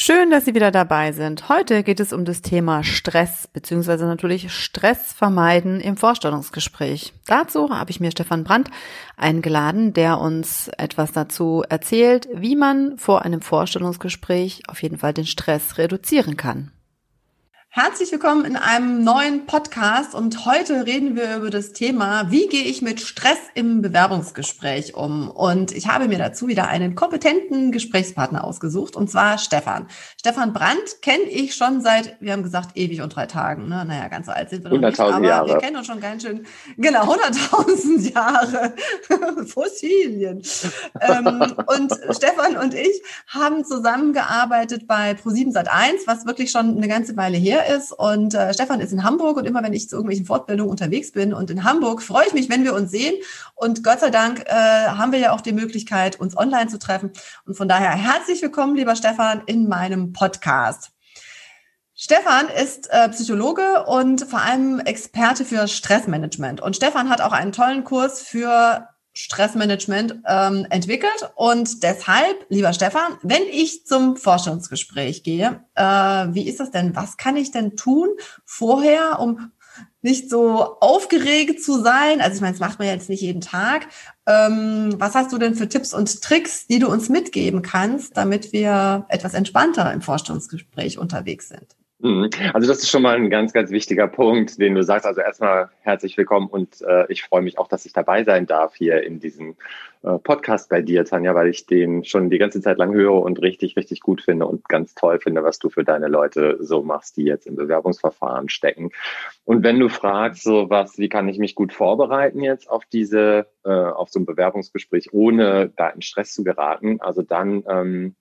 Schön, dass Sie wieder dabei sind. Heute geht es um das Thema Stress, beziehungsweise natürlich Stress vermeiden im Vorstellungsgespräch. Dazu habe ich mir Stefan Brandt eingeladen, der uns etwas dazu erzählt, wie man vor einem Vorstellungsgespräch auf jeden Fall den Stress reduzieren kann. Herzlich willkommen in einem neuen Podcast und heute reden wir über das Thema, wie gehe ich mit Stress im Bewerbungsgespräch um? Und ich habe mir dazu wieder einen kompetenten Gesprächspartner ausgesucht und zwar Stefan. Stefan Brandt kenne ich schon seit, wir haben gesagt, ewig und drei Tagen. Ne? Naja, ganz so alt sind wir noch nicht, aber Jahre. wir kennen uns schon ganz schön, genau, 100.000 Jahre Fossilien. ähm, und Stefan und ich haben zusammengearbeitet bei Pro7 Sat1, was wirklich schon eine ganze Weile her ist. Und äh, Stefan ist in Hamburg und immer wenn ich zu irgendwelchen Fortbildungen unterwegs bin und in Hamburg, freue ich mich, wenn wir uns sehen. Und Gott sei Dank äh, haben wir ja auch die Möglichkeit, uns online zu treffen. Und von daher herzlich willkommen, lieber Stefan, in meinem Podcast. Stefan ist äh, Psychologe und vor allem Experte für Stressmanagement. Und Stefan hat auch einen tollen Kurs für Stressmanagement ähm, entwickelt. Und deshalb, lieber Stefan, wenn ich zum Forschungsgespräch gehe, äh, wie ist das denn? Was kann ich denn tun vorher, um nicht so aufgeregt zu sein? Also ich meine, das macht man jetzt nicht jeden Tag. Ähm, was hast du denn für Tipps und Tricks, die du uns mitgeben kannst, damit wir etwas entspannter im Vorstellungsgespräch unterwegs sind? Mhm. Also das ist schon mal ein ganz, ganz wichtiger Punkt, den du sagst. Also erstmal herzlich willkommen und äh, ich freue mich auch, dass ich dabei sein darf hier in diesem äh, Podcast bei dir, Tanja, weil ich den schon die ganze Zeit lang höre und richtig, richtig gut finde und ganz toll finde, was du für deine Leute so machst, die jetzt im Bewerbungsverfahren stecken. Und wenn du fragst, so was, wie kann ich mich gut vorbereiten jetzt auf diese, äh, auf so ein Bewerbungsgespräch, ohne da in Stress zu geraten, also dann ähm,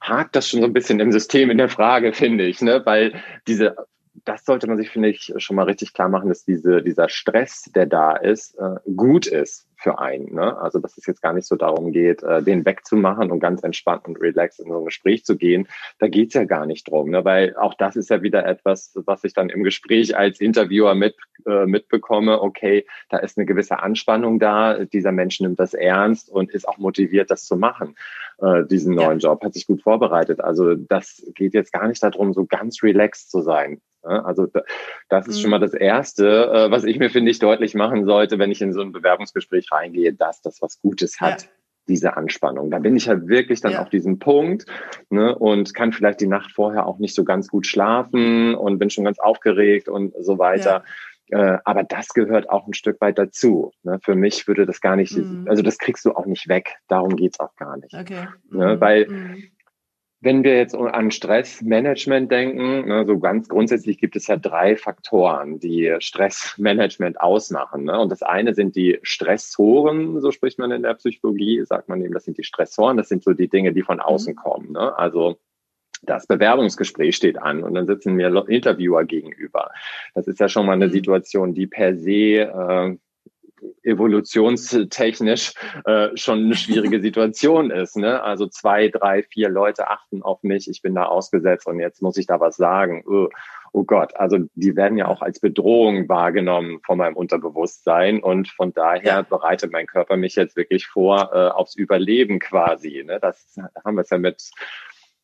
hakt das schon so ein bisschen im System in der Frage, finde ich, ne? Weil diese das sollte man sich, finde ich, schon mal richtig klar machen, dass diese, dieser Stress, der da ist, äh, gut ist für einen. Ne? Also dass es jetzt gar nicht so darum geht, äh, den wegzumachen und ganz entspannt und relaxed in so ein Gespräch zu gehen. Da geht's ja gar nicht drum, ne? weil auch das ist ja wieder etwas, was ich dann im Gespräch als Interviewer mit, äh, mitbekomme. Okay, da ist eine gewisse Anspannung da. Dieser Mensch nimmt das ernst und ist auch motiviert, das zu machen, äh, diesen neuen ja. Job, hat sich gut vorbereitet. Also das geht jetzt gar nicht darum, so ganz relaxed zu sein. Also das ist schon mal mhm. das Erste, äh, was ich mir, finde ich, deutlich machen sollte, wenn ich in so ein Bewerbungsgespräch reingehe, dass das was Gutes hat. Ja. diese Anspannung. Da bin ich halt wirklich dann ja. auf diesem Punkt ne, und kann vielleicht die Nacht vorher auch nicht so ganz gut schlafen und bin schon ganz aufgeregt und so weiter. Ja. Äh, aber das gehört auch ein Stück weit dazu. Ne? Für mich würde das gar nicht, mhm. also das kriegst du auch nicht weg. Darum geht's auch gar nicht. Okay. Ne? Weil mhm wenn wir jetzt an Stressmanagement denken, ne, so ganz grundsätzlich gibt es ja drei Faktoren, die Stressmanagement ausmachen. Ne? Und das eine sind die Stressoren, so spricht man in der Psychologie, sagt man eben, das sind die Stressoren, das sind so die Dinge, die von mhm. außen kommen. Ne? Also das Bewerbungsgespräch steht an und dann sitzen mir Interviewer gegenüber. Das ist ja schon mal eine mhm. Situation, die per se äh, evolutionstechnisch äh, schon eine schwierige Situation ist. Ne? Also zwei, drei, vier Leute achten auf mich, ich bin da ausgesetzt und jetzt muss ich da was sagen. Oh, oh Gott, also die werden ja auch als Bedrohung wahrgenommen von meinem Unterbewusstsein und von daher ja. bereitet mein Körper mich jetzt wirklich vor äh, aufs Überleben quasi. Ne? Das haben wir es ja mit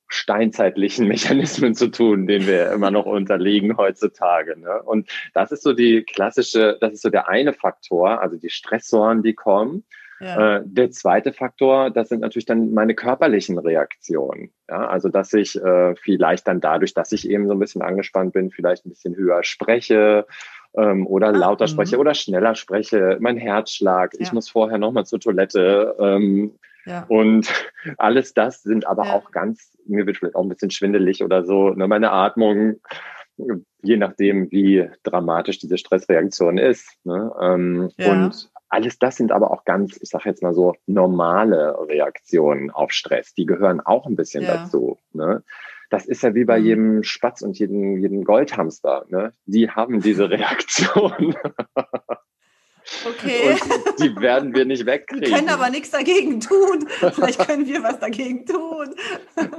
steinzeitlichen Mechanismen zu tun, denen wir immer noch unterliegen heutzutage. Ne? Und das ist so die klassische, das ist so der eine Faktor, also die Stressoren, die kommen. Ja. Äh, der zweite Faktor, das sind natürlich dann meine körperlichen Reaktionen. Ja, also dass ich äh, vielleicht dann dadurch, dass ich eben so ein bisschen angespannt bin, vielleicht ein bisschen höher spreche ähm, oder ah, lauter spreche mhm. oder schneller spreche, mein Herzschlag, ja. ich muss vorher nochmal zur Toilette. Ähm, ja. Und alles das sind aber ja. auch ganz, mir wird vielleicht auch ein bisschen schwindelig oder so, ne, meine Atmung, je nachdem, wie dramatisch diese Stressreaktion ist. Ne? Ähm, ja. Und alles das sind aber auch ganz, ich sage jetzt mal so, normale Reaktionen auf Stress. Die gehören auch ein bisschen dazu. Ne? Das ist ja wie bei mhm. jedem Spatz und jedem, jedem Goldhamster. Ne? Die haben diese Reaktion. Okay. Und die werden wir nicht wegkriegen. Wir können aber nichts dagegen tun. Vielleicht können wir was dagegen tun.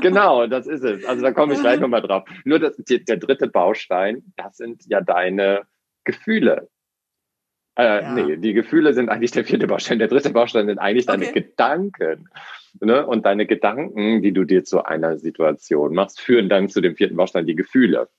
Genau, das ist es. Also da komme ich gleich nochmal drauf. Nur das, der dritte Baustein, das sind ja deine Gefühle. Äh, ja. Nee, die Gefühle sind eigentlich der vierte Baustein. Der dritte Baustein sind eigentlich deine okay. Gedanken. Ne? Und deine Gedanken, die du dir zu einer Situation machst, führen dann zu dem vierten Baustein, die Gefühle.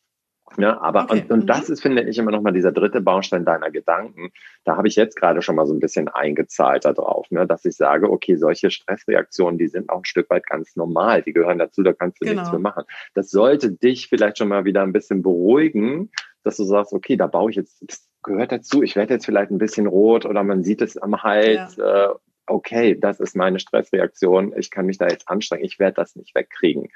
Ja, aber okay. und, und das mhm. ist, finde ich, immer noch mal dieser dritte Baustein deiner Gedanken. Da habe ich jetzt gerade schon mal so ein bisschen eingezahlt darauf, ne, dass ich sage, okay, solche Stressreaktionen, die sind auch ein Stück weit ganz normal. Die gehören dazu, da kannst du genau. nichts für machen. Das sollte dich vielleicht schon mal wieder ein bisschen beruhigen, dass du sagst, okay, da baue ich jetzt, das gehört dazu, ich werde jetzt vielleicht ein bisschen rot oder man sieht es am Hals. Ja. Äh, okay, das ist meine Stressreaktion, ich kann mich da jetzt anstrengen, ich werde das nicht wegkriegen.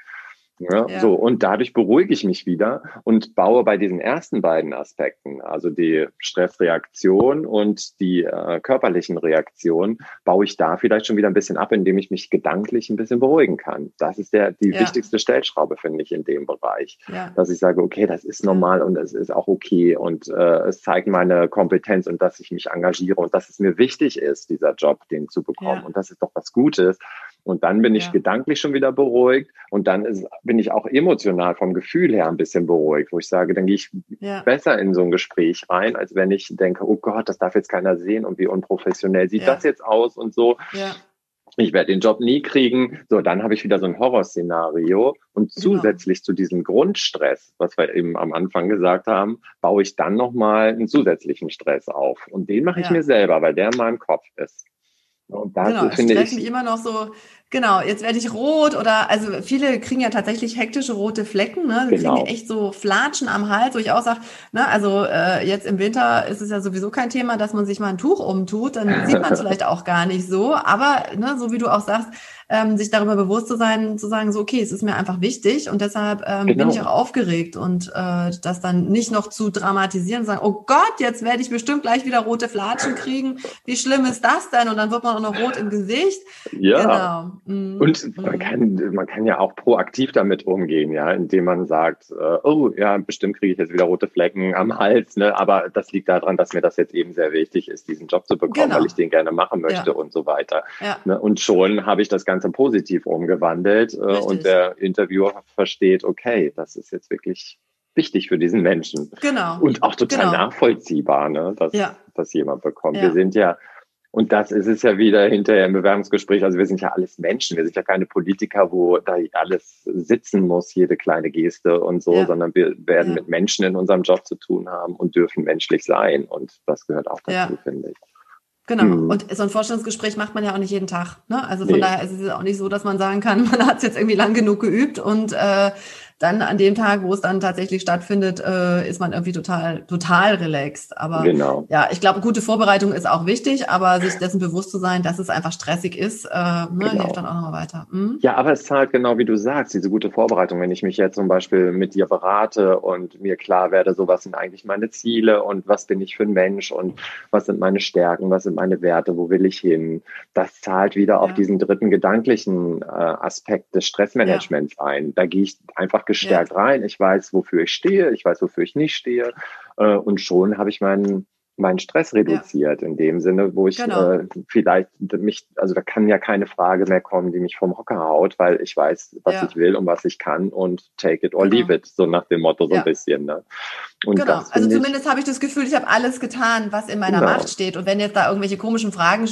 Ja, ja. So, und dadurch beruhige ich mich wieder und baue bei diesen ersten beiden Aspekten, also die Stressreaktion und die äh, körperlichen Reaktionen, baue ich da vielleicht schon wieder ein bisschen ab, indem ich mich gedanklich ein bisschen beruhigen kann. Das ist der, die ja. wichtigste Stellschraube, finde ich, in dem Bereich. Dass ich sage, okay, das ist normal und es ist auch okay und äh, es zeigt meine Kompetenz und dass ich mich engagiere und dass es mir wichtig ist, dieser Job, den zu bekommen. Und das ist doch was Gutes. Und dann bin ich ja. gedanklich schon wieder beruhigt und dann ist, bin ich auch emotional vom Gefühl her ein bisschen beruhigt, wo ich sage, dann gehe ich ja. besser in so ein Gespräch rein, als wenn ich denke, oh Gott, das darf jetzt keiner sehen und wie unprofessionell sieht ja. das jetzt aus und so. Ich werde den Job nie kriegen. So, dann habe ich wieder so ein Horrorszenario. Und genau. zusätzlich genau. zu diesem Grundstress, was wir eben am Anfang gesagt haben, baue ich dann nochmal einen zusätzlichen Stress auf. Und den mache ich mir selber, weil der in meinem Kopf ist. Und genau, finde ich immer noch so, genau, jetzt werde ich rot oder also viele kriegen ja tatsächlich hektische rote Flecken, ne? Sie genau. kriegen echt so Flatschen am Hals, wo ich auch sage, ne, also äh, jetzt im Winter ist es ja sowieso kein Thema, dass man sich mal ein Tuch umtut, dann sieht man es vielleicht auch gar nicht so, aber ne, so wie du auch sagst, ähm, sich darüber bewusst zu sein, zu sagen, so, okay, es ist mir einfach wichtig und deshalb ähm, genau. bin ich auch aufgeregt und äh, das dann nicht noch zu dramatisieren, sagen, oh Gott, jetzt werde ich bestimmt gleich wieder rote Flatschen kriegen. Wie schlimm ist das denn? Und dann wird man auch noch rot im Gesicht. Ja. Genau. Mhm. Und man kann, man kann ja auch proaktiv damit umgehen, ja, indem man sagt, äh, oh ja, bestimmt kriege ich jetzt wieder rote Flecken am Hals, ne? Aber das liegt daran, dass mir das jetzt eben sehr wichtig ist, diesen Job zu bekommen, genau. weil ich den gerne machen möchte ja. und so weiter. Ja. Ne? Und schon habe ich das Ganze positiv umgewandelt äh, und der Interviewer versteht, okay, das ist jetzt wirklich wichtig für diesen Menschen. Genau. Und auch total genau. nachvollziehbar, ne, dass, ja. dass jemand bekommt. Ja. Wir sind ja, und das ist es ja wieder hinterher im Bewerbungsgespräch, also wir sind ja alles Menschen, wir sind ja keine Politiker, wo da alles sitzen muss, jede kleine Geste und so, ja. sondern wir werden mit Menschen in unserem Job zu tun haben und dürfen menschlich sein. Und das gehört auch dazu, finde ich. Genau. Mhm. Und so ein Vorstellungsgespräch macht man ja auch nicht jeden Tag. Ne? Also von nee. daher ist es auch nicht so, dass man sagen kann, man hat es jetzt irgendwie lang genug geübt und äh, dann an dem Tag, wo es dann tatsächlich stattfindet, äh, ist man irgendwie total, total relaxed. Aber genau. ja, ich glaube, gute Vorbereitung ist auch wichtig, aber sich dessen bewusst zu sein, dass es einfach stressig ist, äh, ne, genau. hilft dann auch nochmal weiter. Mhm. Ja, aber es zahlt genau wie du sagst, diese gute Vorbereitung. Wenn ich mich jetzt zum Beispiel mit dir berate und mir klar werde, so was sind eigentlich meine Ziele und was bin ich für ein Mensch und was sind meine Stärken, was sind meine Werte, wo will ich hin, das zahlt wieder ja. auf diesen dritten gedanklichen äh, Aspekt des Stressmanagements ja. ein. Da gehe ich einfach gestärkt ja. rein. Ich weiß, wofür ich stehe, ich weiß, wofür ich nicht stehe. Äh, und schon habe ich meinen meinen Stress reduziert ja. in dem Sinne, wo ich genau. äh, vielleicht mich, also da kann ja keine Frage mehr kommen, die mich vom Hocker haut, weil ich weiß, was ja. ich will und was ich kann und take it or genau. leave it, so nach dem Motto so ja. ein bisschen. Ne? Und genau, also zumindest habe ich das Gefühl, ich habe alles getan, was in meiner genau. Macht steht. Und wenn jetzt da irgendwelche komischen Fragen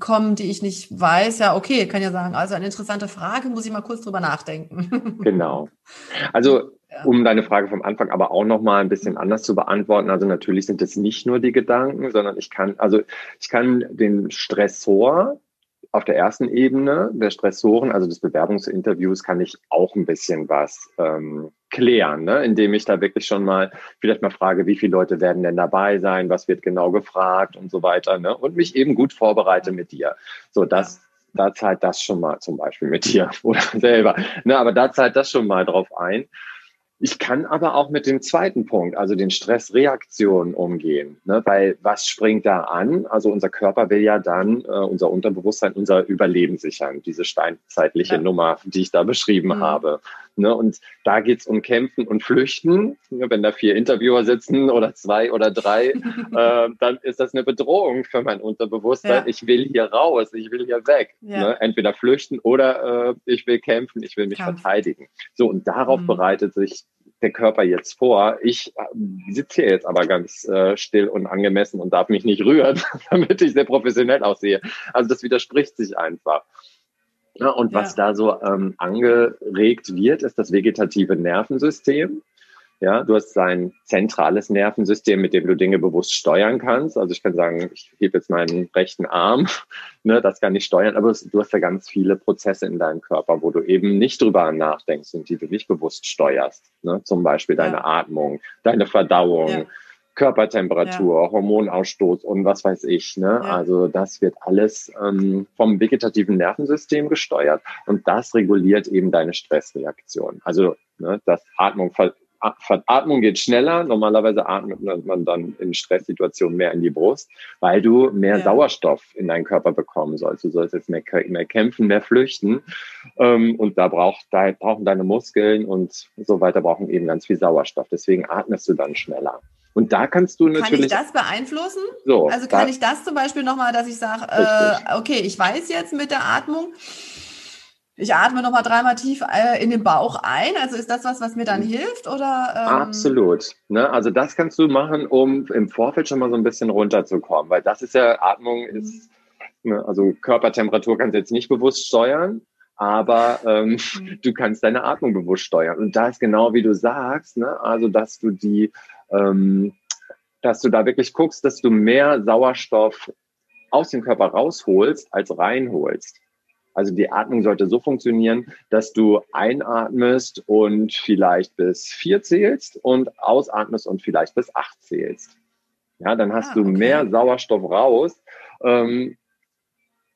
kommen, die ich nicht weiß, ja okay, kann ja sagen, also eine interessante Frage, muss ich mal kurz drüber nachdenken. Genau. Also um deine Frage vom Anfang aber auch noch mal ein bisschen anders zu beantworten. Also natürlich sind es nicht nur die Gedanken, sondern ich kann, also ich kann den Stressor auf der ersten Ebene der Stressoren, also des Bewerbungsinterviews, kann ich auch ein bisschen was ähm, klären, ne? indem ich da wirklich schon mal vielleicht mal frage, wie viele Leute werden denn dabei sein, was wird genau gefragt und so weiter, ne? und mich eben gut vorbereite mit dir. So, das da zahlt das schon mal zum Beispiel mit dir oder selber. Ne, aber da zahlt das schon mal drauf ein. Ich kann aber auch mit dem zweiten Punkt, also den Stressreaktionen umgehen, ne? weil was springt da an? Also unser Körper will ja dann, äh, unser Unterbewusstsein, unser Überleben sichern, diese steinzeitliche ja. Nummer, die ich da beschrieben mhm. habe. Ne? Und da geht's um Kämpfen und Flüchten. Wenn da vier Interviewer sitzen oder zwei oder drei, äh, dann ist das eine Bedrohung für mein Unterbewusstsein. Ja. Ich will hier raus, ich will hier weg. Ja. Ne? Entweder flüchten oder äh, ich will kämpfen, ich will mich Kampf. verteidigen. So, und darauf mhm. bereitet sich der Körper jetzt vor. Ich äh, sitze hier jetzt aber ganz äh, still und angemessen und darf mich nicht rühren, damit ich sehr professionell aussehe. Also das widerspricht sich einfach. Ja, und ja. was da so ähm, angeregt wird, ist das vegetative Nervensystem. Ja, du hast ein zentrales Nervensystem, mit dem du Dinge bewusst steuern kannst. Also ich kann sagen, ich hebe jetzt meinen rechten Arm, ne, das kann ich steuern, aber du hast ja ganz viele Prozesse in deinem Körper, wo du eben nicht drüber nachdenkst und die du nicht bewusst steuerst. Ne? Zum Beispiel deine ja. Atmung, deine Verdauung, ja. Körpertemperatur, ja. Hormonausstoß und was weiß ich. Ne? Ja. Also das wird alles ähm, vom vegetativen Nervensystem gesteuert und das reguliert eben deine Stressreaktion. Also ne, das Atmung, Atmung geht schneller. Normalerweise atmet man dann in Stresssituationen mehr in die Brust, weil du mehr ja. Sauerstoff in deinen Körper bekommen sollst. Du sollst jetzt mehr, mehr kämpfen, mehr flüchten. Ähm, und da, braucht, da brauchen deine Muskeln und so weiter brauchen eben ganz viel Sauerstoff. Deswegen atmest du dann schneller. Und da kannst du natürlich. Kann ich das beeinflussen? So, also kann da, ich das zum Beispiel nochmal, dass ich sage, äh, okay, ich weiß jetzt mit der Atmung, ich atme nochmal dreimal tief äh, in den Bauch ein. Also ist das was, was mir dann mhm. hilft? Oder, ähm? Absolut. Ne? Also das kannst du machen, um im Vorfeld schon mal so ein bisschen runterzukommen, weil das ist ja, Atmung mhm. ist, ne, also Körpertemperatur kannst du jetzt nicht bewusst steuern, aber ähm, mhm. du kannst deine Atmung bewusst steuern. Und da ist genau wie du sagst, ne? also dass du die ähm, dass du da wirklich guckst, dass du mehr Sauerstoff aus dem Körper rausholst, als reinholst. Also die Atmung sollte so funktionieren, dass du einatmest und vielleicht bis vier zählst und ausatmest und vielleicht bis acht zählst. Ja, dann hast ah, okay. du mehr Sauerstoff raus ähm,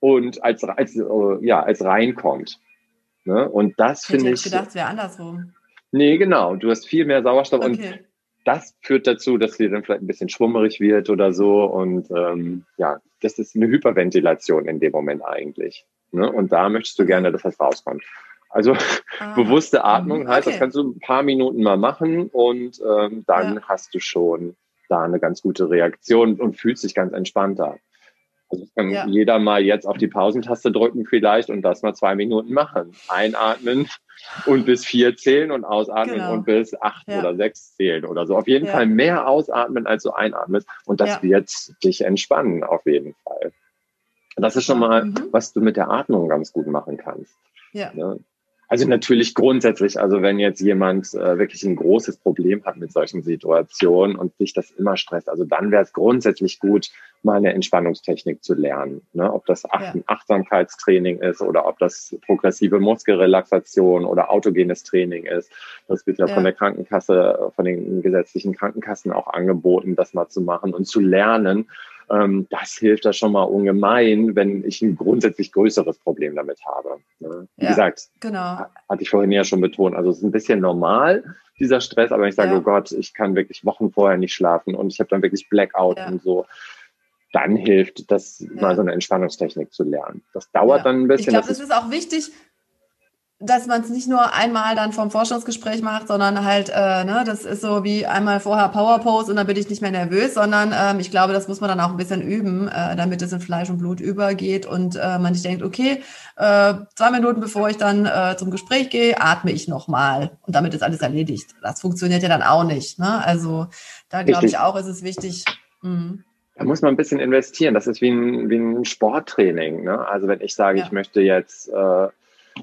und als, als, äh, ja, als reinkommt. Ne? Und das finde ich. Ich gedacht, es wäre andersrum. Nee, genau. Du hast viel mehr Sauerstoff okay. und das führt dazu, dass dir dann vielleicht ein bisschen schwummerig wird oder so. Und ähm, ja, das ist eine Hyperventilation in dem Moment eigentlich. Ne? Und da möchtest du gerne, dass das rauskommt. Also ah. bewusste Atmung heißt, okay. das kannst du ein paar Minuten mal machen und ähm, dann ja. hast du schon da eine ganz gute Reaktion und fühlst dich ganz entspannter. Also kann ja. jeder mal jetzt auf die Pausentaste drücken vielleicht und das mal zwei Minuten machen. Einatmen und bis vier zählen und ausatmen genau. und bis acht ja. oder sechs zählen oder so. Auf jeden ja. Fall mehr ausatmen, als du einatmest. Und das wird dich entspannen, auf jeden Fall. Das ist schon mal, mhm. was du mit der Atmung ganz gut machen kannst. Ja. Ne? Also natürlich grundsätzlich, also wenn jetzt jemand äh, wirklich ein großes Problem hat mit solchen Situationen und sich das immer stresst, also dann wäre es grundsätzlich gut, mal eine Entspannungstechnik zu lernen. Ne? Ob das Ach ja. Achtsamkeitstraining ist oder ob das progressive Muskelrelaxation oder autogenes Training ist. Das wird ja, ja, von der Krankenkasse, von den gesetzlichen Krankenkassen auch angeboten, das mal zu machen und zu lernen, ähm, das hilft da schon mal ungemein, wenn ich ein grundsätzlich größeres Problem damit habe. Ne? Wie ja, gesagt, genau. hatte ich vorhin ja schon betont, also es ist ein bisschen normal, dieser Stress, aber ich sage, ja. oh Gott, ich kann wirklich Wochen vorher nicht schlafen und ich habe dann wirklich Blackout ja. und so dann hilft das ja. mal so eine Entspannungstechnik zu lernen. Das dauert ja. dann ein bisschen. Ich glaube, das ist auch wichtig, dass man es nicht nur einmal dann vom Forschungsgespräch macht, sondern halt, äh, ne, das ist so wie einmal vorher Power Pose und dann bin ich nicht mehr nervös, sondern ähm, ich glaube, das muss man dann auch ein bisschen üben, äh, damit es in Fleisch und Blut übergeht und äh, man sich denkt, okay, äh, zwei Minuten bevor ich dann äh, zum Gespräch gehe, atme ich nochmal und damit ist alles erledigt. Das funktioniert ja dann auch nicht. Ne? Also da glaube ich auch, ist es wichtig. Mh. Da muss man ein bisschen investieren. Das ist wie ein, wie ein Sporttraining. Ne? Also wenn ich sage, ja. ich möchte jetzt äh,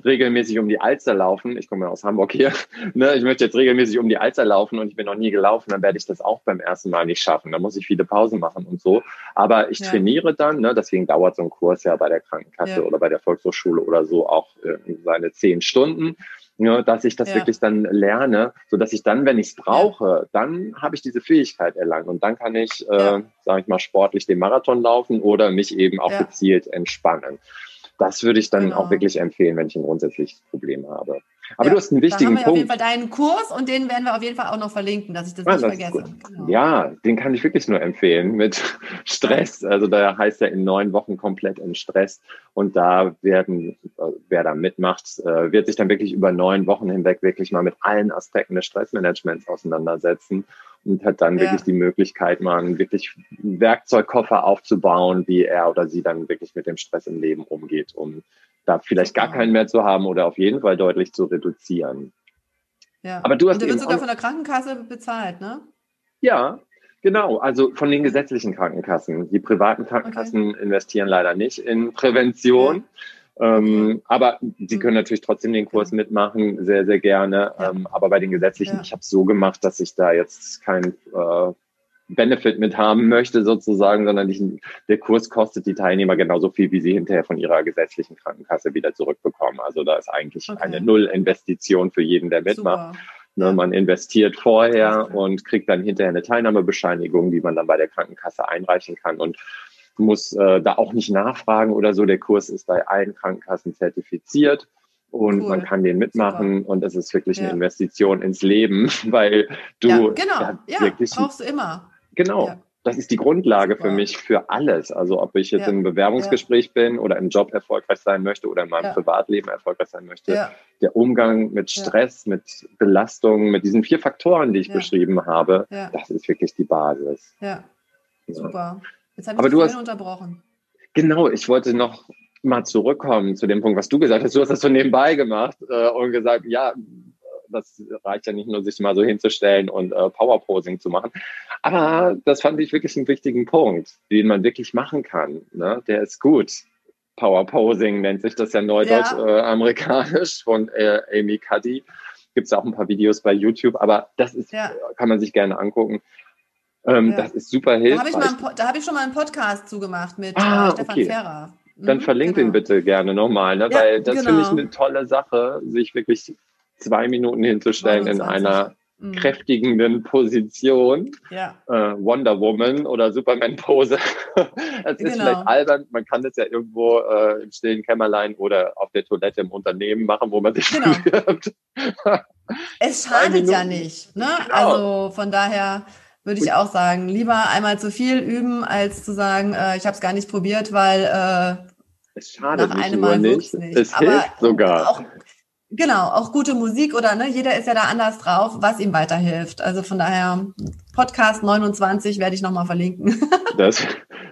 regelmäßig um die Alster laufen. Ich komme ja aus Hamburg hier. Ne? Ich möchte jetzt regelmäßig um die Alster laufen und ich bin noch nie gelaufen, dann werde ich das auch beim ersten Mal nicht schaffen. Da muss ich viele Pausen machen und so. Aber ich ja. trainiere dann, ne? deswegen dauert so ein Kurs ja bei der Krankenkasse ja. oder bei der Volkshochschule oder so auch äh, seine zehn Stunden. Ja, dass ich das ja. wirklich dann lerne, so dass ich dann, wenn ich es brauche, dann habe ich diese Fähigkeit erlangt und dann kann ich, äh, sage ich mal, sportlich den Marathon laufen oder mich eben auch gezielt entspannen. Das würde ich dann genau. auch wirklich empfehlen, wenn ich ein grundsätzliches Problem habe. Aber ja, du hast einen wichtigen da haben wir Punkt. auf jeden Fall deinen Kurs und den werden wir auf jeden Fall auch noch verlinken, dass ich das ah, nicht das vergesse. Genau. Ja, den kann ich wirklich nur empfehlen mit Stress. Also da heißt er in neun Wochen komplett in Stress und da werden, wer da mitmacht, äh, wird sich dann wirklich über neun Wochen hinweg wirklich mal mit allen Aspekten des Stressmanagements auseinandersetzen und hat dann ja. wirklich die Möglichkeit, mal einen wirklich Werkzeugkoffer aufzubauen, wie er oder sie dann wirklich mit dem Stress im Leben umgeht, um da vielleicht gar keinen mehr zu haben oder auf jeden Fall deutlich zu reduzieren. Ja. Aber du hast und der wird sogar von der Krankenkasse bezahlt, ne? Ja, genau. Also von den gesetzlichen Krankenkassen. Die privaten Krankenkassen okay. investieren leider nicht in Prävention. Ja. Ähm, aber sie können natürlich trotzdem den Kurs mitmachen, sehr, sehr gerne. Ja. Ähm, aber bei den gesetzlichen, ich habe es so gemacht, dass ich da jetzt kein äh, Benefit mit haben möchte sozusagen, sondern ich, der Kurs kostet die Teilnehmer genauso viel, wie sie hinterher von ihrer gesetzlichen Krankenkasse wieder zurückbekommen. Also da ist eigentlich okay. eine Null-Investition für jeden, der mitmacht. Ne, man investiert vorher und kriegt dann hinterher eine Teilnahmebescheinigung, die man dann bei der Krankenkasse einreichen kann und muss äh, da auch nicht nachfragen oder so. Der Kurs ist bei allen Krankenkassen zertifiziert und cool. man kann den mitmachen Super. und es ist wirklich ja. eine Investition ins Leben, weil du ja, genau. ja, wirklich brauchst du immer. Genau. Ja. Das ist die Grundlage für mich für alles. Also ob ich jetzt im Bewerbungsgespräch bin oder im Job erfolgreich sein möchte oder in meinem Privatleben erfolgreich sein möchte. Der Umgang mit Stress, mit Belastung, mit diesen vier Faktoren, die ich beschrieben habe, das ist wirklich die Basis. Ja, super. Jetzt habe ich dich hast, unterbrochen. Genau, ich wollte noch mal zurückkommen zu dem Punkt, was du gesagt hast. Du hast das so nebenbei gemacht äh, und gesagt, ja, das reicht ja nicht nur, sich mal so hinzustellen und äh, Powerposing zu machen. Aber das fand ich wirklich einen wichtigen Punkt, den man wirklich machen kann. Ne? Der ist gut. Powerposing nennt sich das ja neudeutsch-amerikanisch ja. äh, von äh, Amy Cuddy. Gibt es auch ein paar Videos bei YouTube, aber das ist, ja. kann man sich gerne angucken. Ähm, ja. Das ist super hilfreich. Da habe ich, hab ich, schon mal einen Podcast zugemacht mit ah, äh, Stefan okay. Ferrer. Dann mhm, verlinkt genau. den bitte gerne nochmal, ne? weil das genau. finde ich eine tolle Sache, sich wirklich zwei Minuten hinzustellen 29. in einer mhm. kräftigenden Position. Ja. Äh, Wonder Woman oder Superman-Pose. das ist genau. vielleicht albern. Man kann das ja irgendwo äh, im stillen Kämmerlein oder auf der Toilette im Unternehmen machen, wo man sich genau. bewirbt. es schadet ja nicht. Ne? Genau. Also von daher würde ich auch sagen, lieber einmal zu viel üben, als zu sagen, äh, ich habe es gar nicht probiert, weil äh, es schadet nach einem Mal nicht. nicht. Es Aber hilft sogar. Auch, Genau, auch gute Musik oder ne, jeder ist ja da anders drauf, was ihm weiterhilft. Also von daher, Podcast 29 werde ich nochmal verlinken. das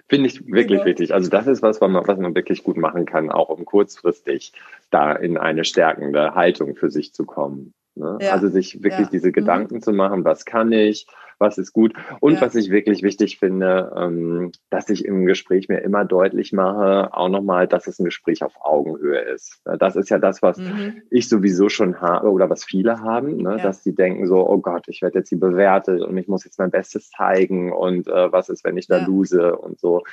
finde ich wirklich wichtig. Also das ist was, was man, was man wirklich gut machen kann, auch um kurzfristig da in eine stärkende Haltung für sich zu kommen. Ne? Ja. Also sich wirklich ja. diese mhm. Gedanken mhm. zu machen, was kann ich, was ist gut. Und ja. was ich wirklich wichtig finde, ähm, dass ich im Gespräch mir immer deutlich mache, auch nochmal, dass es ein Gespräch auf Augenhöhe ist. Das ist ja das, was mhm. ich sowieso schon habe oder was viele haben, ne? dass sie denken so, oh Gott, ich werde jetzt hier bewertet und ich muss jetzt mein Bestes zeigen und äh, was ist, wenn ich da lose und so.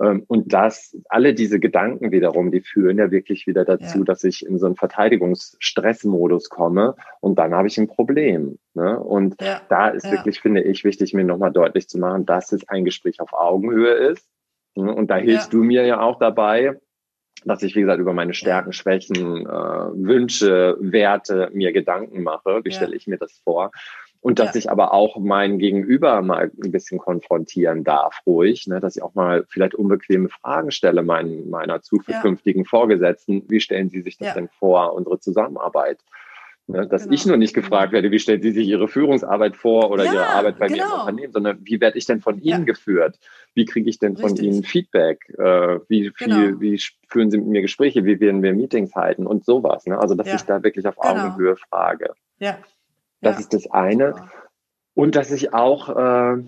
Ähm, und das, alle diese Gedanken wiederum, die führen ja wirklich wieder dazu, ja. dass ich in so einen Verteidigungsstressmodus komme und dann habe ich ein Problem. Ne? Und ja. da ist ja. wirklich, finde ich, wichtig, mir nochmal deutlich zu machen, dass es ein Gespräch auf Augenhöhe ist. Ne? Und da hilfst du mir ja auch dabei, dass ich, wie gesagt, über meine Stärken, Schwächen, äh, Wünsche, Werte mir Gedanken mache. Wie stelle ich mir das vor? Und dass ja. ich aber auch mein Gegenüber mal ein bisschen konfrontieren darf, ruhig, ne, dass ich auch mal vielleicht unbequeme Fragen stelle mein, meiner zukünftigen ja. Vorgesetzten. Wie stellen Sie sich das ja. denn vor, unsere Zusammenarbeit? Ne, dass genau. ich nur nicht gefragt werde, wie stellen Sie sich Ihre Führungsarbeit vor oder Ihre Arbeit bei genau. mir im genau. Unternehmen, sondern wie werde ich denn von Ihnen geführt? Wie kriege ich denn von Richtig. Ihnen Feedback? Äh, wie, genau. wie, wie führen Sie mit mir Gespräche? Wie werden wir Meetings halten und sowas? Ne? Also, dass ich da wirklich auf genau. Augenhöhe frage. Ja. Das ja. ist das eine. Und dass ich auch äh,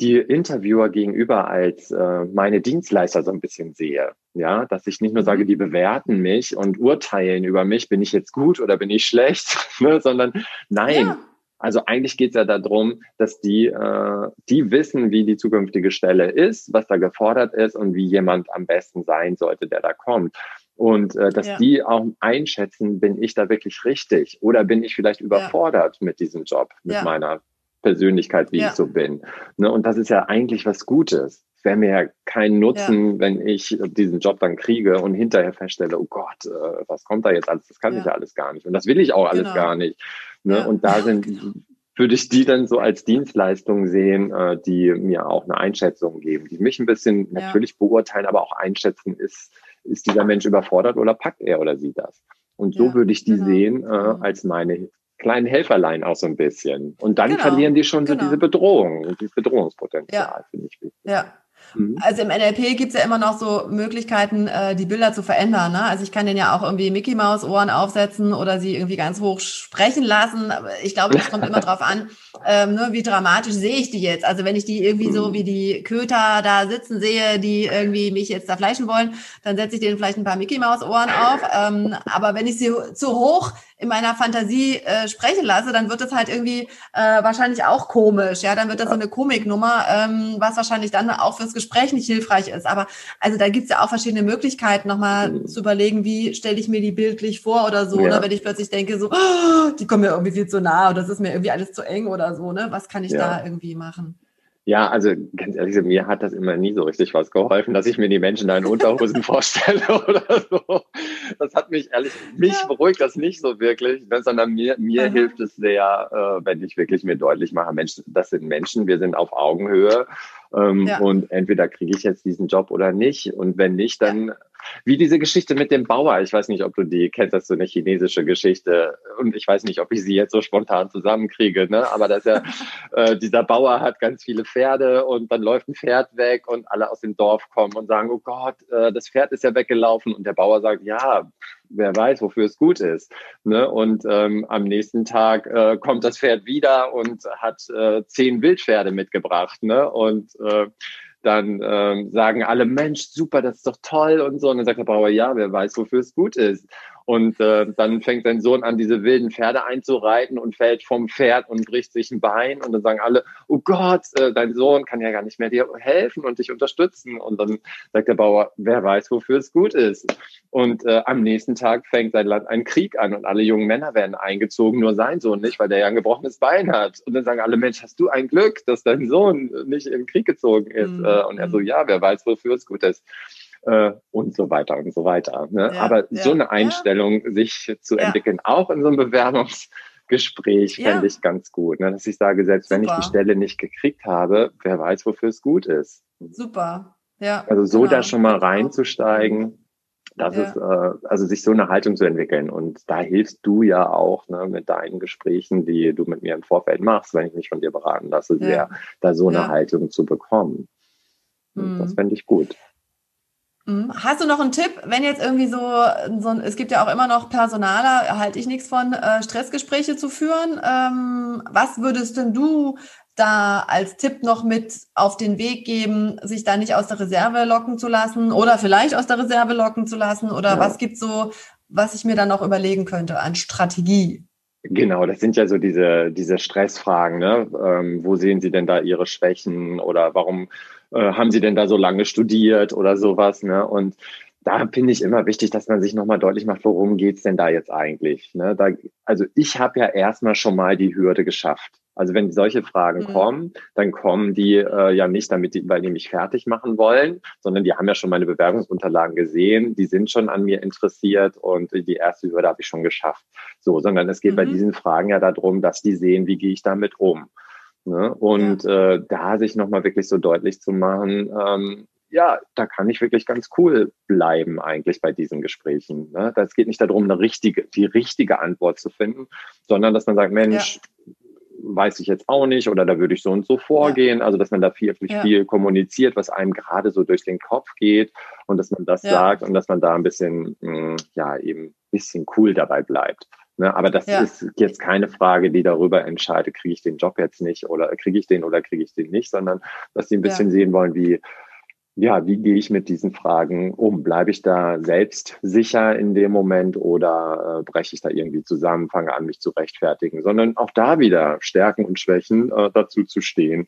die Interviewer gegenüber als äh, meine Dienstleister so ein bisschen sehe. Ja, dass ich nicht nur sage, mhm. die bewerten mich und urteilen über mich, bin ich jetzt gut oder bin ich schlecht, ne, sondern nein. Ja. Also eigentlich geht es ja darum, dass die, äh, die wissen, wie die zukünftige Stelle ist, was da gefordert ist und wie jemand am besten sein sollte, der da kommt. Und äh, dass ja. die auch einschätzen, bin ich da wirklich richtig oder bin ich vielleicht überfordert ja. mit diesem Job, mit ja. meiner Persönlichkeit, wie ich so bin. Ne? Und das ist ja eigentlich was Gutes es wäre mir ja kein Nutzen, ja. wenn ich diesen Job dann kriege und hinterher feststelle, oh Gott, äh, was kommt da jetzt alles? Das kann ja. ich ja alles gar nicht. Und das will ich auch alles genau. gar nicht. Ne? Ja. Und da sind, würde ich die dann so als Dienstleistung sehen, äh, die mir auch eine Einschätzung geben, die mich ein bisschen natürlich beurteilen, aber auch einschätzen, ist, ist dieser Mensch überfordert oder packt er oder sie das? Und so würde ich die genau. sehen äh, als meine kleinen Helferlein auch so ein bisschen. Und dann genau. verlieren die schon genau. so diese Bedrohung, dieses Bedrohungspotenzial, finde ich wichtig. Ja, Mhm. Also im NLP gibt es ja immer noch so Möglichkeiten, äh, die Bilder zu verändern. Ne? Also ich kann den ja auch irgendwie Mickey Maus Ohren aufsetzen oder sie irgendwie ganz hoch sprechen lassen. Aber ich glaube, das kommt immer drauf an, ähm, ne, wie dramatisch sehe ich die jetzt. Also wenn ich die irgendwie so wie die Köter da sitzen sehe, die irgendwie mich jetzt da fleischen wollen, dann setze ich denen vielleicht ein paar Mickey Maus Ohren auf. Ähm, aber wenn ich sie zu hoch in meiner Fantasie äh, sprechen lasse, dann wird das halt irgendwie äh, wahrscheinlich auch komisch. Ja, dann wird das so eine Komiknummer, ähm, was wahrscheinlich dann auch fürs Gespräch nicht hilfreich ist. Aber also da gibt's ja auch verschiedene Möglichkeiten, nochmal mhm. zu überlegen, wie stelle ich mir die bildlich vor oder so. Ja. Oder wenn ich plötzlich denke, so, oh, die kommen mir irgendwie viel zu nah oder das ist mir irgendwie alles zu eng oder so. Ne? Was kann ich ja. da irgendwie machen? Ja, also ganz ehrlich, mir hat das immer nie so richtig was geholfen, dass ich mir die Menschen da in Unterhosen vorstelle oder so. Das hat mich ehrlich, mich ja. beruhigt das nicht so wirklich, sondern mir, mir mhm. hilft es sehr, äh, wenn ich wirklich mir deutlich mache, Mensch, das sind Menschen, wir sind auf Augenhöhe ähm, ja. und entweder kriege ich jetzt diesen Job oder nicht und wenn nicht, dann ja wie diese Geschichte mit dem Bauer. Ich weiß nicht, ob du die kennst, das ist so eine chinesische Geschichte. Und ich weiß nicht, ob ich sie jetzt so spontan zusammenkriege. Ne? Aber dass er, äh, dieser Bauer hat ganz viele Pferde und dann läuft ein Pferd weg und alle aus dem Dorf kommen und sagen, oh Gott, äh, das Pferd ist ja weggelaufen. Und der Bauer sagt, ja, wer weiß, wofür es gut ist. Ne? Und ähm, am nächsten Tag äh, kommt das Pferd wieder und hat äh, zehn Wildpferde mitgebracht. Ne? Und äh, dann ähm, sagen alle, Mensch, super, das ist doch toll und so. Und dann sagt der Bauer, ja, wer weiß, wofür es gut ist. Und äh, dann fängt sein Sohn an, diese wilden Pferde einzureiten und fällt vom Pferd und bricht sich ein Bein. Und dann sagen alle, oh Gott, äh, dein Sohn kann ja gar nicht mehr dir helfen und dich unterstützen. Und dann sagt der Bauer, wer weiß, wofür es gut ist. Und äh, am nächsten Tag fängt sein Land einen Krieg an und alle jungen Männer werden eingezogen, nur sein Sohn nicht, weil der ja ein gebrochenes Bein hat. Und dann sagen alle, Mensch, hast du ein Glück, dass dein Sohn nicht im Krieg gezogen ist. Mhm. Äh, und er so, ja, wer weiß, wofür es gut ist äh, und so weiter und so weiter. Ne? Ja, Aber ja, so eine Einstellung, ja. sich zu entwickeln, auch in so einem Bewerbungsgespräch, fände ich ganz gut. Ne? Dass ich sage, selbst Super. wenn ich die Stelle nicht gekriegt habe, wer weiß, wofür es gut ist. Super. Ja. Also so genau. da schon mal reinzusteigen. Das ja. ist, äh, also sich so eine Haltung zu entwickeln. Und da hilfst du ja auch ne, mit deinen Gesprächen, die du mit mir im Vorfeld machst, wenn ich mich von dir beraten lasse, ja. sehr, da so eine ja. Haltung zu bekommen. Mhm. Das fände ich gut. Mhm. Hast du noch einen Tipp, wenn jetzt irgendwie so, so es gibt ja auch immer noch Personaler, halte ich nichts von, äh, Stressgespräche zu führen. Ähm, was würdest denn du da als Tipp noch mit auf den Weg geben, sich da nicht aus der Reserve locken zu lassen oder vielleicht aus der Reserve locken zu lassen? Oder ja. was gibt so, was ich mir dann noch überlegen könnte an Strategie? Genau, das sind ja so diese, diese Stressfragen. Ne? Ähm, wo sehen Sie denn da Ihre Schwächen oder warum äh, haben Sie denn da so lange studiert oder sowas? Ne? Und da finde ich immer wichtig, dass man sich nochmal deutlich macht, worum geht's denn da jetzt eigentlich? Ne? Da, also ich habe ja erstmal schon mal die Hürde geschafft. Also wenn solche Fragen mhm. kommen, dann kommen die äh, ja nicht, damit die, weil die mich fertig machen wollen, sondern die haben ja schon meine Bewerbungsunterlagen gesehen, die sind schon an mir interessiert und die erste Hürde habe ich schon geschafft. So, sondern es geht mhm. bei diesen Fragen ja darum, dass die sehen, wie gehe ich damit um. Ne? Und ja. äh, da sich nochmal wirklich so deutlich zu machen, ähm, ja, da kann ich wirklich ganz cool bleiben eigentlich bei diesen Gesprächen. Ne? Das geht nicht darum, eine richtige, die richtige Antwort zu finden, sondern dass man sagt, Mensch, ja. Weiß ich jetzt auch nicht oder da würde ich so und so vorgehen. Ja. Also dass man da viel, viel, viel kommuniziert, was einem gerade so durch den Kopf geht und dass man das sagt und dass man da ein bisschen, mh, hm, ja, eben ein bisschen cool dabei bleibt. Ne, aber das ja. ist jetzt keine Frage, die darüber entscheidet, kriege ich den Job jetzt nicht oder kriege ich den oder kriege ich den nicht, sondern dass sie ein bisschen ja. sehen wollen, wie, ja, wie gehe ich mit diesen Fragen um? Bleibe ich da selbst sicher in dem Moment oder äh, breche ich da irgendwie zusammen, fange an, mich zu rechtfertigen, sondern auch da wieder Stärken und Schwächen äh, dazu zu stehen,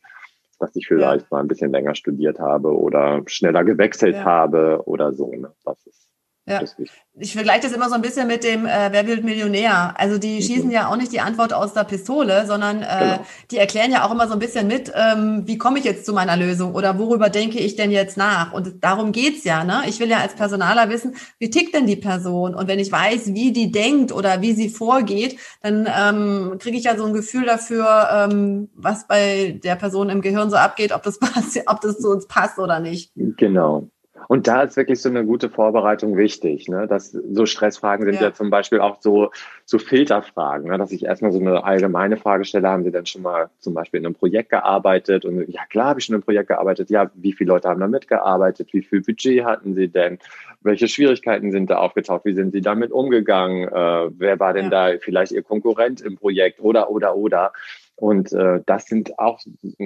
dass ich vielleicht ja. mal ein bisschen länger studiert habe oder schneller gewechselt habe oder so. Ne? Das ist ja. Ich vergleiche das immer so ein bisschen mit dem äh, Wer wird Millionär? Also die mhm. schießen ja auch nicht die Antwort aus der Pistole, sondern äh, genau. die erklären ja auch immer so ein bisschen mit, ähm, wie komme ich jetzt zu meiner Lösung oder worüber denke ich denn jetzt nach? Und darum geht's ja. Ne? Ich will ja als Personaler wissen, wie tickt denn die Person? Und wenn ich weiß, wie die denkt oder wie sie vorgeht, dann ähm, kriege ich ja so ein Gefühl dafür, ähm, was bei der Person im Gehirn so abgeht, ob das passt, ob das zu uns passt oder nicht. Genau. Und da ist wirklich so eine gute Vorbereitung wichtig. Ne? Das, so Stressfragen sind ja. ja zum Beispiel auch so, so Filterfragen, ne? dass ich erstmal so eine allgemeine Frage stelle, haben Sie denn schon mal zum Beispiel in einem Projekt gearbeitet? Und ja, klar habe ich schon in einem Projekt gearbeitet. Ja, wie viele Leute haben da mitgearbeitet? Wie viel Budget hatten Sie denn? Welche Schwierigkeiten sind da aufgetaucht? Wie sind Sie damit umgegangen? Äh, wer war denn ja. da vielleicht Ihr Konkurrent im Projekt? Oder, oder, oder. Und äh, das sind auch,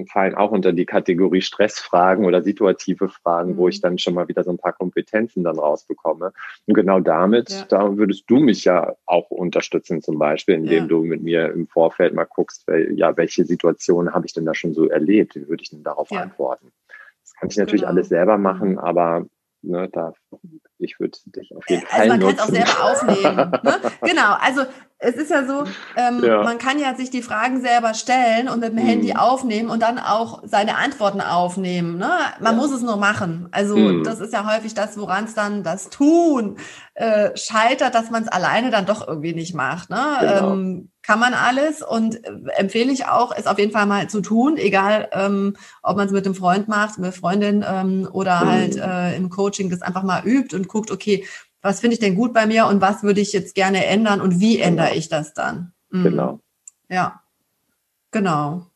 fallen auch unter die Kategorie Stressfragen oder situative Fragen, wo ich mhm. dann schon mal wieder so ein paar Kompetenzen dann rausbekomme. Und genau damit, ja. da würdest du mich ja auch unterstützen, zum Beispiel, indem ja. du mit mir im Vorfeld mal guckst, wel, ja, welche Situationen habe ich denn da schon so erlebt? Wie würde ich denn darauf ja. antworten? Das kann ich natürlich genau. alles selber machen, mhm. aber ne, da, ich würde dich auf jeden Fall. Also man kann es auch selber aufnehmen. Ne? Genau, also es ist ja so, ähm, ja. man kann ja sich die Fragen selber stellen und mit dem mhm. Handy aufnehmen und dann auch seine Antworten aufnehmen. Ne? Man ja. muss es nur machen. Also mhm. das ist ja häufig das, woran es dann das Tun äh, scheitert, dass man es alleine dann doch irgendwie nicht macht. Ne? Genau. Ähm, kann man alles und äh, empfehle ich auch, es auf jeden Fall mal zu tun, egal ähm, ob man es mit einem Freund macht, mit Freundin ähm, oder mhm. halt äh, im Coaching das einfach mal übt und guckt, okay, was finde ich denn gut bei mir und was würde ich jetzt gerne ändern und wie genau. ändere ich das dann? Mhm. Genau. Ja, genau.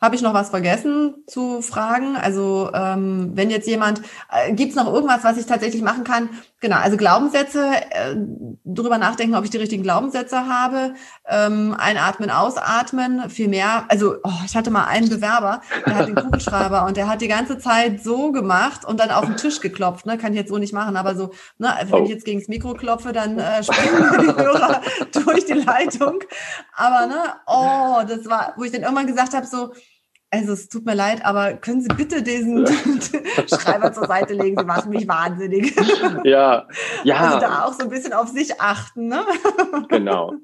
Habe ich noch was vergessen zu fragen? Also ähm, wenn jetzt jemand, äh, gibt es noch irgendwas, was ich tatsächlich machen kann? Genau, also Glaubenssätze, äh, drüber nachdenken, ob ich die richtigen Glaubenssätze habe, ähm, einatmen, ausatmen, viel mehr. Also oh, ich hatte mal einen Bewerber, der hat den Kugelschreiber und der hat die ganze Zeit so gemacht und dann auf den Tisch geklopft. Ne? Kann ich jetzt so nicht machen, aber so, ne, also wenn ich jetzt gegen das Mikro klopfe, dann äh, springen die Hörer durch die Leitung. Aber ne, oh, das war, wo ich dann irgendwann gesagt habe, so, also es tut mir leid, aber können Sie bitte diesen Schreiber zur Seite legen? Sie machen mich wahnsinnig. Ja, ja. Also da auch so ein bisschen auf sich achten, ne? Genau.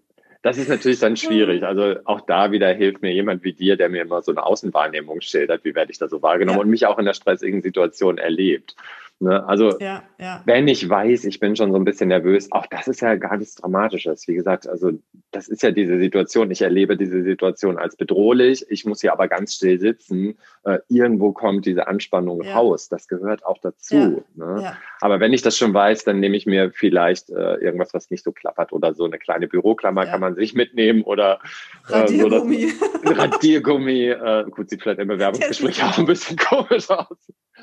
Das ist natürlich dann schwierig. Also auch da wieder hilft mir jemand wie dir, der mir immer so eine Außenwahrnehmung schildert, wie werde ich da so wahrgenommen ja. und mich auch in der stressigen Situation erlebt. Ne? Also ja, ja. wenn ich weiß, ich bin schon so ein bisschen nervös, auch das ist ja gar nichts Dramatisches. Wie gesagt, also das ist ja diese Situation. Ich erlebe diese Situation als bedrohlich. Ich muss hier aber ganz still sitzen. Äh, irgendwo kommt diese Anspannung ja. raus. Das gehört auch dazu. Ne? Aber wenn ich das schon weiß, dann nehme ich mir vielleicht äh, irgendwas, was nicht so klappert oder so eine kleine Büroklammer kann man sich mitnehmen oder äh, Radiergummi. So Radiergummi. Äh, gut, sieht vielleicht im Bewerbungsgespräch auch ein bisschen komisch aus.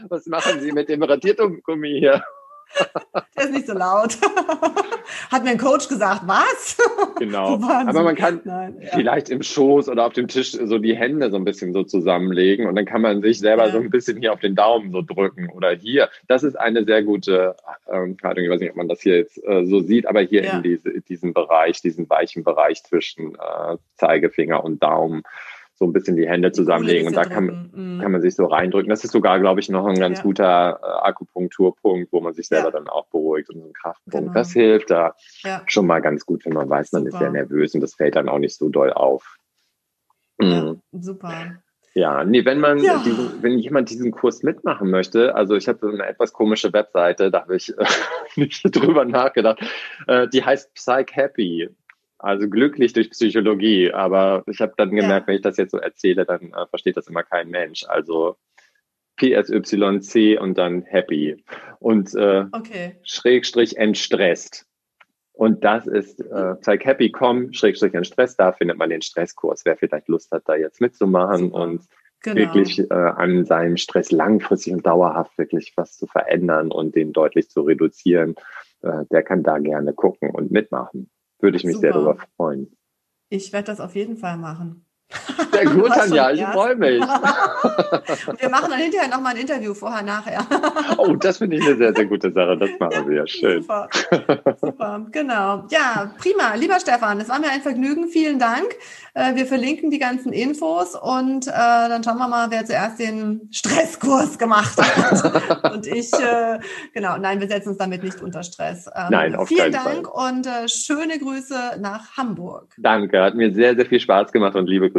Was machen Sie mit dem Radiergummi hier? Der ist nicht so laut. Hat mir ein Coach gesagt, was? Genau. Aber man kann Nein, ja. vielleicht im Schoß oder auf dem Tisch so die Hände so ein bisschen so zusammenlegen und dann kann man sich selber ja. so ein bisschen hier auf den Daumen so drücken oder hier. Das ist eine sehr gute ähm, Haltung. Ich weiß nicht, ob man das hier jetzt äh, so sieht, aber hier ja. in diese, diesem Bereich, diesen weichen Bereich zwischen äh, Zeigefinger und Daumen so ein bisschen die Hände zusammenlegen und da kann, mhm. kann man sich so reindrücken. Das ist sogar, glaube ich, noch ein ganz ja. guter äh, Akupunkturpunkt, wo man sich selber ja. dann auch beruhigt und so ein Kraftpunkt. Genau. Das hilft da ja. schon mal ganz gut, wenn man weiß, man super. ist sehr nervös und das fällt dann auch nicht so doll auf. Mhm. Super. Ja, nee, wenn man ja. diesen, wenn jemand diesen Kurs mitmachen möchte, also ich habe so eine etwas komische Webseite, da habe ich äh, nicht drüber nachgedacht. Äh, die heißt Psych Happy. Also glücklich durch Psychologie, aber ich habe dann gemerkt, ja. wenn ich das jetzt so erzähle, dann äh, versteht das immer kein Mensch. Also PSYC und dann happy und äh, okay. Schrägstrich entstresst. Und das ist äh, psychhappy.com, Schrägstrich entstresst. Da findet man den Stresskurs. Wer vielleicht Lust hat, da jetzt mitzumachen Super. und genau. wirklich äh, an seinem Stress langfristig und dauerhaft wirklich was zu verändern und den deutlich zu reduzieren, äh, der kann da gerne gucken und mitmachen. Würde ich mich Super. sehr darüber freuen. Ich werde das auf jeden Fall machen. Sehr gut, Tanja, ich freue mich. Und wir machen dann hinterher nochmal ein Interview vorher, nachher. oh, das finde ich eine sehr, sehr gute Sache. Das machen wir. Schön. Super. Super, genau. Ja, prima. Lieber Stefan, es war mir ein Vergnügen. Vielen Dank. Äh, wir verlinken die ganzen Infos und äh, dann schauen wir mal, wer zuerst den Stresskurs gemacht hat. und ich, äh, genau, nein, wir setzen uns damit nicht unter Stress. Ähm, nein, auf Vielen Dank Fall. und äh, schöne Grüße nach Hamburg. Danke, hat mir sehr, sehr viel Spaß gemacht und liebe Grüße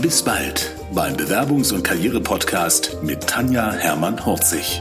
Bis bald beim Bewerbungs- und Karriere-Podcast mit Tanja Hermann-Horzig.